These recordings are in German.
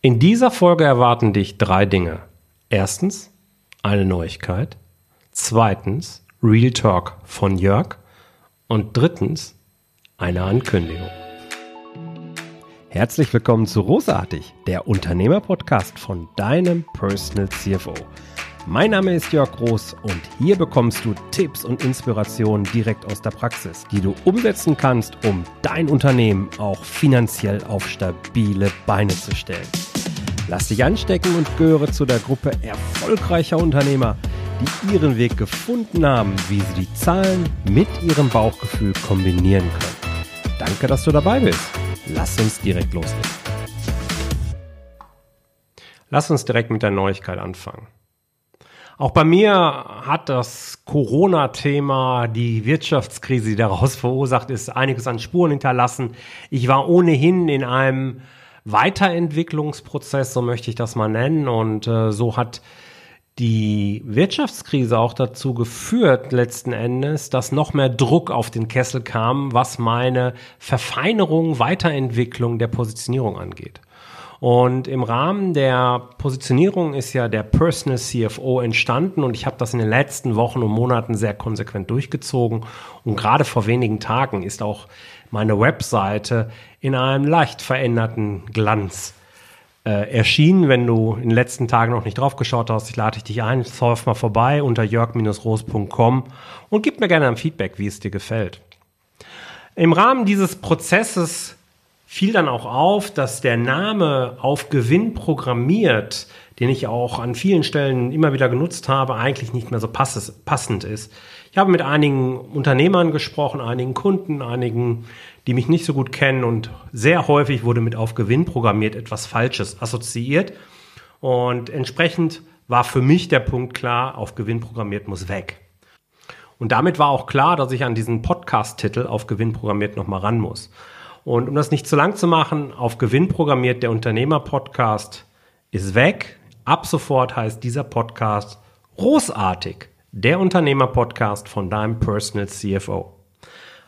In dieser Folge erwarten dich drei Dinge. Erstens eine Neuigkeit. Zweitens Real Talk von Jörg. Und drittens eine Ankündigung. Herzlich willkommen zu Rosartig, der Unternehmerpodcast von deinem Personal CFO. Mein Name ist Jörg Groß und hier bekommst du Tipps und Inspirationen direkt aus der Praxis, die du umsetzen kannst, um dein Unternehmen auch finanziell auf stabile Beine zu stellen. Lass dich anstecken und gehöre zu der Gruppe erfolgreicher Unternehmer, die ihren Weg gefunden haben, wie sie die Zahlen mit ihrem Bauchgefühl kombinieren können. Danke, dass du dabei bist. Lass uns direkt loslegen. Lass uns direkt mit der Neuigkeit anfangen. Auch bei mir hat das Corona-Thema, die Wirtschaftskrise, die daraus verursacht ist, einiges an Spuren hinterlassen. Ich war ohnehin in einem Weiterentwicklungsprozess, so möchte ich das mal nennen. Und äh, so hat die Wirtschaftskrise auch dazu geführt, letzten Endes, dass noch mehr Druck auf den Kessel kam, was meine Verfeinerung, Weiterentwicklung der Positionierung angeht. Und im Rahmen der Positionierung ist ja der Personal CFO entstanden und ich habe das in den letzten Wochen und Monaten sehr konsequent durchgezogen. Und gerade vor wenigen Tagen ist auch meine Webseite in einem leicht veränderten Glanz äh, erschienen. Wenn du in den letzten Tagen noch nicht drauf geschaut hast, ich lade dich ein, surf mal vorbei unter jörg-roos.com und gib mir gerne ein Feedback, wie es dir gefällt. Im Rahmen dieses Prozesses fiel dann auch auf, dass der Name auf Gewinn programmiert, den ich auch an vielen Stellen immer wieder genutzt habe, eigentlich nicht mehr so passend ist. Ich habe mit einigen Unternehmern gesprochen, einigen Kunden, einigen, die mich nicht so gut kennen und sehr häufig wurde mit auf Gewinn programmiert etwas Falsches assoziiert und entsprechend war für mich der Punkt klar, auf Gewinn programmiert muss weg. Und damit war auch klar, dass ich an diesen Podcast-Titel auf Gewinn programmiert nochmal ran muss. Und um das nicht zu lang zu machen, auf Gewinn programmiert der Unternehmer-Podcast ist weg. Ab sofort heißt dieser Podcast großartig. Der Unternehmer-Podcast von deinem Personal CFO.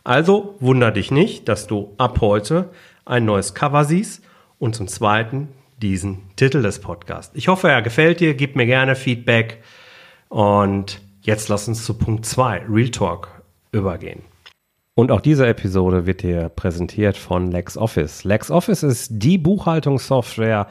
Also wunder dich nicht, dass du ab heute ein neues Cover siehst und zum zweiten diesen Titel des Podcasts. Ich hoffe, er gefällt dir. Gib mir gerne Feedback. Und jetzt lass uns zu Punkt 2, Real Talk, übergehen. Und auch diese Episode wird dir präsentiert von LexOffice. LexOffice ist die Buchhaltungssoftware,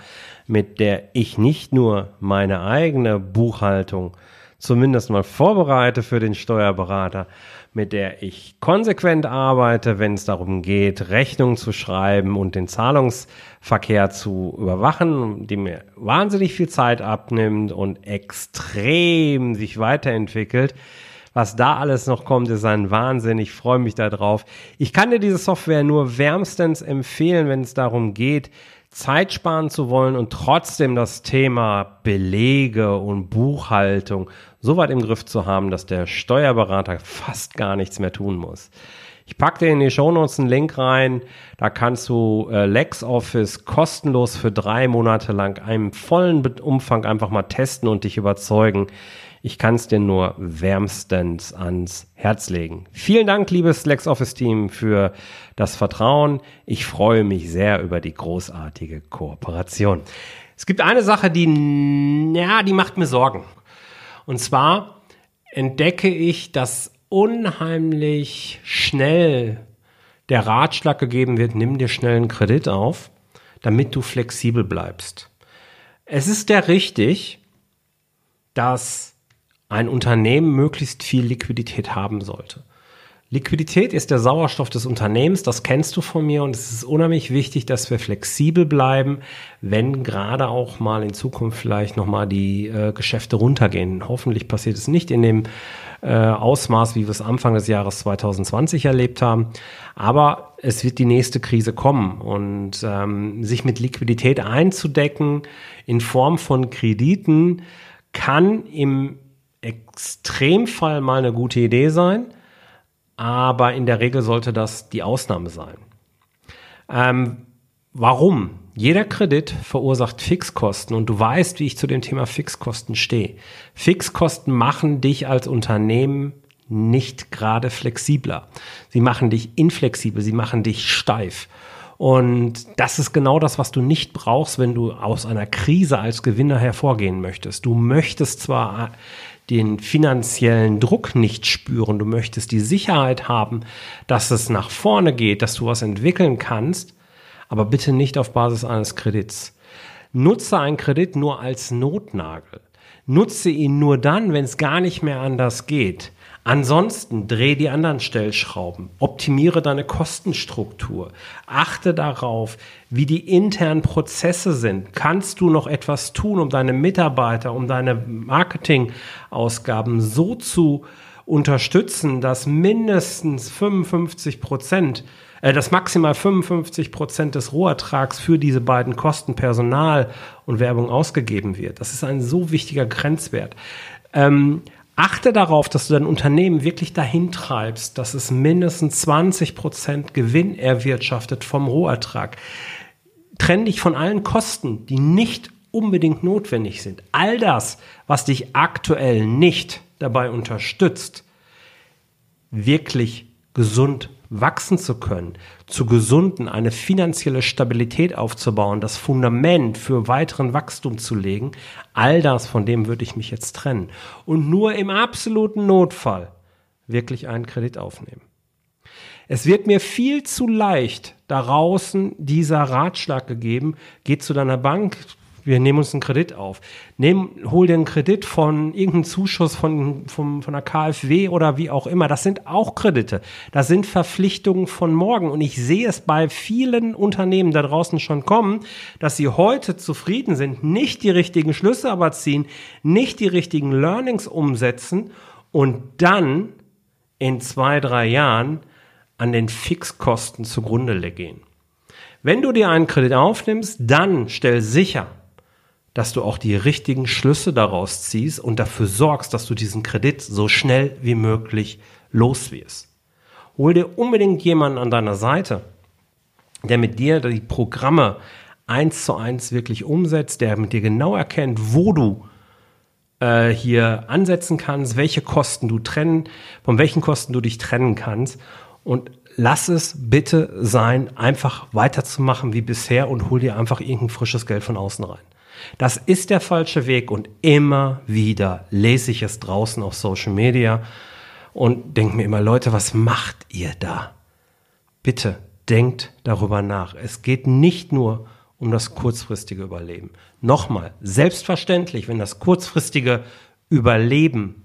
mit der ich nicht nur meine eigene Buchhaltung zumindest mal vorbereite für den Steuerberater, mit der ich konsequent arbeite, wenn es darum geht, Rechnungen zu schreiben und den Zahlungsverkehr zu überwachen, die mir wahnsinnig viel Zeit abnimmt und extrem sich weiterentwickelt was da alles noch kommt, ist ein Wahnsinn. Ich freue mich darauf. Ich kann dir diese Software nur wärmstens empfehlen, wenn es darum geht, Zeit sparen zu wollen und trotzdem das Thema Belege und Buchhaltung so weit im Griff zu haben, dass der Steuerberater fast gar nichts mehr tun muss. Ich packe dir in die Shownotes einen Link rein. Da kannst du äh, LexOffice kostenlos für drei Monate lang einen vollen Umfang einfach mal testen und dich überzeugen. Ich kann es dir nur wärmstens ans Herz legen. Vielen Dank, liebes LexOffice-Team, für das Vertrauen. Ich freue mich sehr über die großartige Kooperation. Es gibt eine Sache, die, ja, die macht mir Sorgen. Und zwar entdecke ich, dass unheimlich schnell der Ratschlag gegeben wird, nimm dir schnell einen Kredit auf, damit du flexibel bleibst. Es ist ja richtig, dass ein Unternehmen möglichst viel Liquidität haben sollte. Liquidität ist der Sauerstoff des Unternehmens, das kennst du von mir und es ist unheimlich wichtig, dass wir flexibel bleiben, wenn gerade auch mal in Zukunft vielleicht nochmal die äh, Geschäfte runtergehen. Hoffentlich passiert es nicht in dem äh, Ausmaß, wie wir es Anfang des Jahres 2020 erlebt haben, aber es wird die nächste Krise kommen und ähm, sich mit Liquidität einzudecken in Form von Krediten kann im Extremfall mal eine gute Idee sein, aber in der Regel sollte das die Ausnahme sein. Ähm, warum? Jeder Kredit verursacht Fixkosten und du weißt, wie ich zu dem Thema Fixkosten stehe. Fixkosten machen dich als Unternehmen nicht gerade flexibler. Sie machen dich inflexibel, sie machen dich steif. Und das ist genau das, was du nicht brauchst, wenn du aus einer Krise als Gewinner hervorgehen möchtest. Du möchtest zwar den finanziellen Druck nicht spüren, du möchtest die Sicherheit haben, dass es nach vorne geht, dass du was entwickeln kannst, aber bitte nicht auf Basis eines Kredits. Nutze einen Kredit nur als Notnagel. Nutze ihn nur dann, wenn es gar nicht mehr anders geht. Ansonsten dreh die anderen Stellschrauben, optimiere deine Kostenstruktur, achte darauf, wie die internen Prozesse sind. Kannst du noch etwas tun, um deine Mitarbeiter, um deine Marketingausgaben so zu unterstützen, dass mindestens 55 Prozent, äh, dass maximal 55 Prozent des Rohertrags für diese beiden Kosten Personal und Werbung ausgegeben wird. Das ist ein so wichtiger Grenzwert. Ähm, Achte darauf, dass du dein Unternehmen wirklich dahin treibst, dass es mindestens 20 Prozent Gewinn erwirtschaftet vom Rohertrag. Trenn dich von allen Kosten, die nicht unbedingt notwendig sind. All das, was dich aktuell nicht dabei unterstützt, wirklich gesund wachsen zu können, zu gesunden, eine finanzielle Stabilität aufzubauen, das Fundament für weiteren Wachstum zu legen, all das, von dem würde ich mich jetzt trennen. Und nur im absoluten Notfall wirklich einen Kredit aufnehmen. Es wird mir viel zu leicht da draußen dieser Ratschlag gegeben, geh zu deiner Bank, wir nehmen uns einen Kredit auf. Nehm, hol dir einen Kredit von irgendeinem Zuschuss von, von, von der KfW oder wie auch immer. Das sind auch Kredite. Das sind Verpflichtungen von morgen. Und ich sehe es bei vielen Unternehmen da draußen schon kommen, dass sie heute zufrieden sind, nicht die richtigen Schlüsse aber ziehen, nicht die richtigen Learnings umsetzen und dann in zwei, drei Jahren an den Fixkosten zugrunde gehen. Wenn du dir einen Kredit aufnimmst, dann stell sicher, dass du auch die richtigen Schlüsse daraus ziehst und dafür sorgst, dass du diesen Kredit so schnell wie möglich los wirst. Hol dir unbedingt jemanden an deiner Seite, der mit dir die Programme eins zu eins wirklich umsetzt, der mit dir genau erkennt, wo du äh, hier ansetzen kannst, welche Kosten du trennen, von welchen Kosten du dich trennen kannst und lass es bitte sein, einfach weiterzumachen wie bisher und hol dir einfach irgendein frisches Geld von außen rein. Das ist der falsche Weg und immer wieder lese ich es draußen auf Social Media und denke mir immer, Leute, was macht ihr da? Bitte denkt darüber nach. Es geht nicht nur um das kurzfristige Überleben. Nochmal, selbstverständlich, wenn das kurzfristige Überleben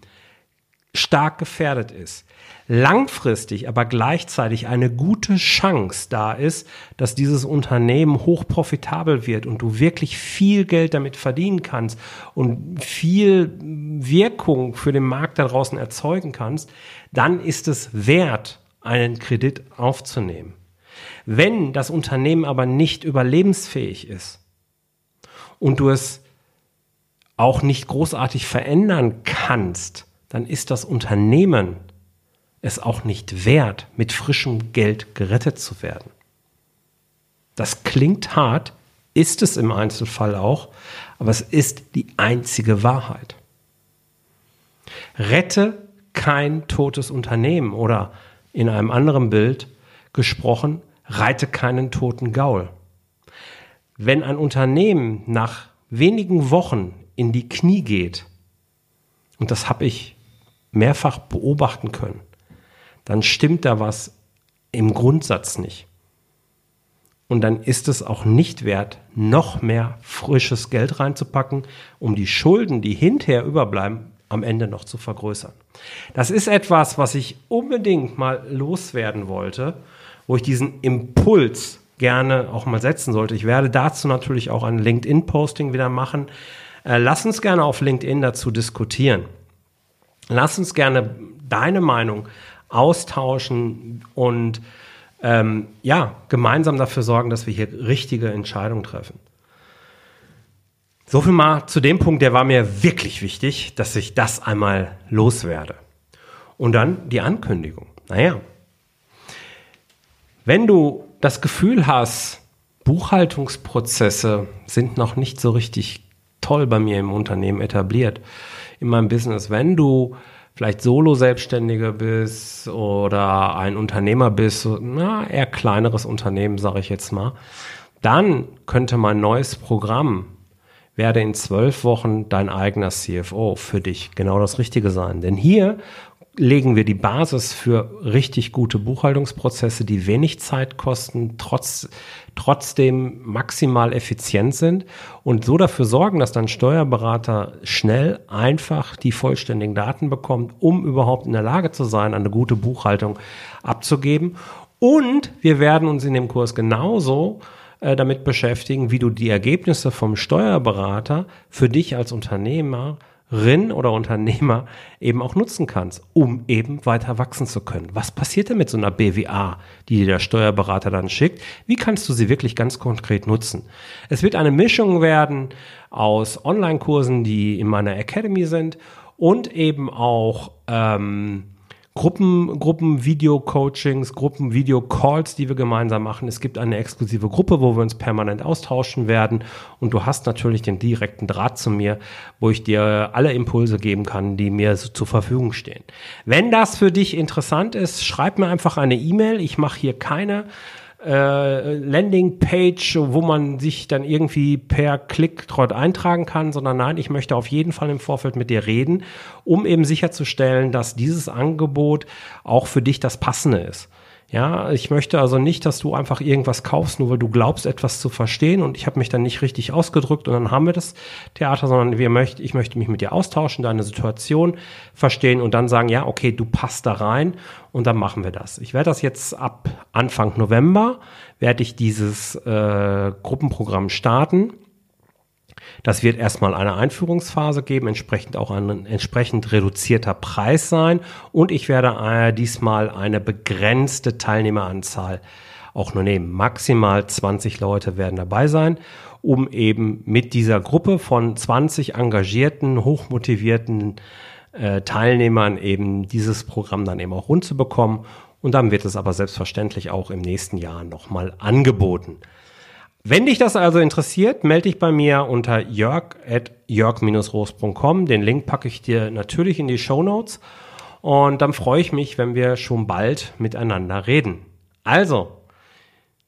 stark gefährdet ist, langfristig aber gleichzeitig eine gute Chance da ist, dass dieses Unternehmen hoch profitabel wird und du wirklich viel Geld damit verdienen kannst und viel Wirkung für den Markt da draußen erzeugen kannst, dann ist es wert, einen Kredit aufzunehmen. Wenn das Unternehmen aber nicht überlebensfähig ist und du es auch nicht großartig verändern kannst, dann ist das Unternehmen es auch nicht wert, mit frischem Geld gerettet zu werden. Das klingt hart, ist es im Einzelfall auch, aber es ist die einzige Wahrheit. Rette kein totes Unternehmen oder in einem anderen Bild gesprochen, reite keinen toten Gaul. Wenn ein Unternehmen nach wenigen Wochen in die Knie geht, und das habe ich mehrfach beobachten können, dann stimmt da was im Grundsatz nicht. Und dann ist es auch nicht wert, noch mehr frisches Geld reinzupacken, um die Schulden, die hinterher überbleiben, am Ende noch zu vergrößern. Das ist etwas, was ich unbedingt mal loswerden wollte, wo ich diesen Impuls gerne auch mal setzen sollte. Ich werde dazu natürlich auch ein LinkedIn-Posting wieder machen. Äh, lass uns gerne auf LinkedIn dazu diskutieren. Lass uns gerne deine Meinung austauschen und ähm, ja, gemeinsam dafür sorgen, dass wir hier richtige Entscheidungen treffen. So viel mal zu dem Punkt, der war mir wirklich wichtig, dass ich das einmal loswerde. Und dann die Ankündigung. Naja, wenn du das Gefühl hast, Buchhaltungsprozesse sind noch nicht so richtig toll bei mir im Unternehmen etabliert, in meinem Business, wenn du vielleicht Solo-Selbstständiger bist oder ein Unternehmer bist, na, eher kleineres Unternehmen, sage ich jetzt mal, dann könnte mein neues Programm werde in zwölf Wochen dein eigener CFO für dich genau das Richtige sein. Denn hier legen wir die Basis für richtig gute Buchhaltungsprozesse, die wenig Zeit kosten, trotz, trotzdem maximal effizient sind und so dafür sorgen, dass dein Steuerberater schnell, einfach die vollständigen Daten bekommt, um überhaupt in der Lage zu sein, eine gute Buchhaltung abzugeben. Und wir werden uns in dem Kurs genauso äh, damit beschäftigen, wie du die Ergebnisse vom Steuerberater für dich als Unternehmer Rin oder Unternehmer eben auch nutzen kannst, um eben weiter wachsen zu können. Was passiert denn mit so einer BWA, die dir der Steuerberater dann schickt? Wie kannst du sie wirklich ganz konkret nutzen? Es wird eine Mischung werden aus Online-Kursen, die in meiner Academy sind und eben auch ähm, Gruppen, Gruppen Video-Coachings, Gruppen Video-Calls, die wir gemeinsam machen. Es gibt eine exklusive Gruppe, wo wir uns permanent austauschen werden. Und du hast natürlich den direkten Draht zu mir, wo ich dir alle Impulse geben kann, die mir so zur Verfügung stehen. Wenn das für dich interessant ist, schreib mir einfach eine E-Mail. Ich mache hier keine äh, Landingpage, wo man sich dann irgendwie per Klick dort eintragen kann, sondern nein, ich möchte auf jeden Fall im Vorfeld mit dir reden, um eben sicherzustellen, dass dieses Angebot auch für dich das Passende ist. Ja, ich möchte also nicht, dass du einfach irgendwas kaufst, nur weil du glaubst, etwas zu verstehen und ich habe mich dann nicht richtig ausgedrückt und dann haben wir das Theater, sondern wir möchten, ich möchte mich mit dir austauschen, deine Situation verstehen und dann sagen, ja, okay, du passt da rein und dann machen wir das. Ich werde das jetzt ab Anfang November, werde ich dieses äh, Gruppenprogramm starten das wird erstmal eine Einführungsphase geben, entsprechend auch ein entsprechend reduzierter Preis sein. Und ich werde äh, diesmal eine begrenzte Teilnehmeranzahl auch nur nehmen. Maximal 20 Leute werden dabei sein, um eben mit dieser Gruppe von 20 engagierten, hochmotivierten äh, Teilnehmern eben dieses Programm dann eben auch rund zu bekommen. Und dann wird es aber selbstverständlich auch im nächsten Jahr nochmal angeboten. Wenn dich das also interessiert, melde dich bei mir unter jörg.jörg-roos.com. Den Link packe ich dir natürlich in die Show Notes. Und dann freue ich mich, wenn wir schon bald miteinander reden. Also,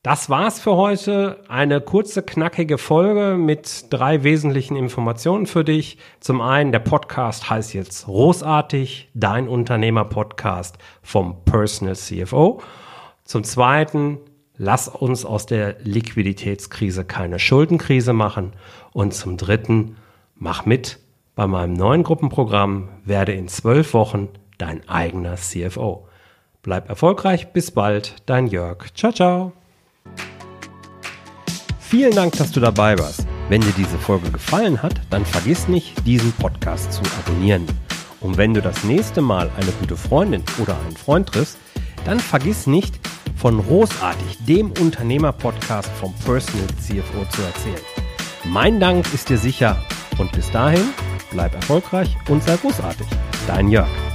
das war's für heute. Eine kurze, knackige Folge mit drei wesentlichen Informationen für dich. Zum einen, der Podcast heißt jetzt Großartig, dein Unternehmer-Podcast vom Personal CFO. Zum zweiten, lass uns aus der Liquiditätskrise keine Schuldenkrise machen. Und zum Dritten, mach mit bei meinem neuen Gruppenprogramm, werde in zwölf Wochen dein eigener CFO. Bleib erfolgreich, bis bald, dein Jörg. Ciao, ciao. Vielen Dank, dass du dabei warst. Wenn dir diese Folge gefallen hat, dann vergiss nicht, diesen Podcast zu abonnieren. Und wenn du das nächste Mal eine gute Freundin oder einen Freund triffst, dann vergiss nicht, von Großartig, dem Unternehmer-Podcast vom Personal CFO zu erzählen. Mein Dank ist dir sicher und bis dahin bleib erfolgreich und sei großartig. Dein Jörg.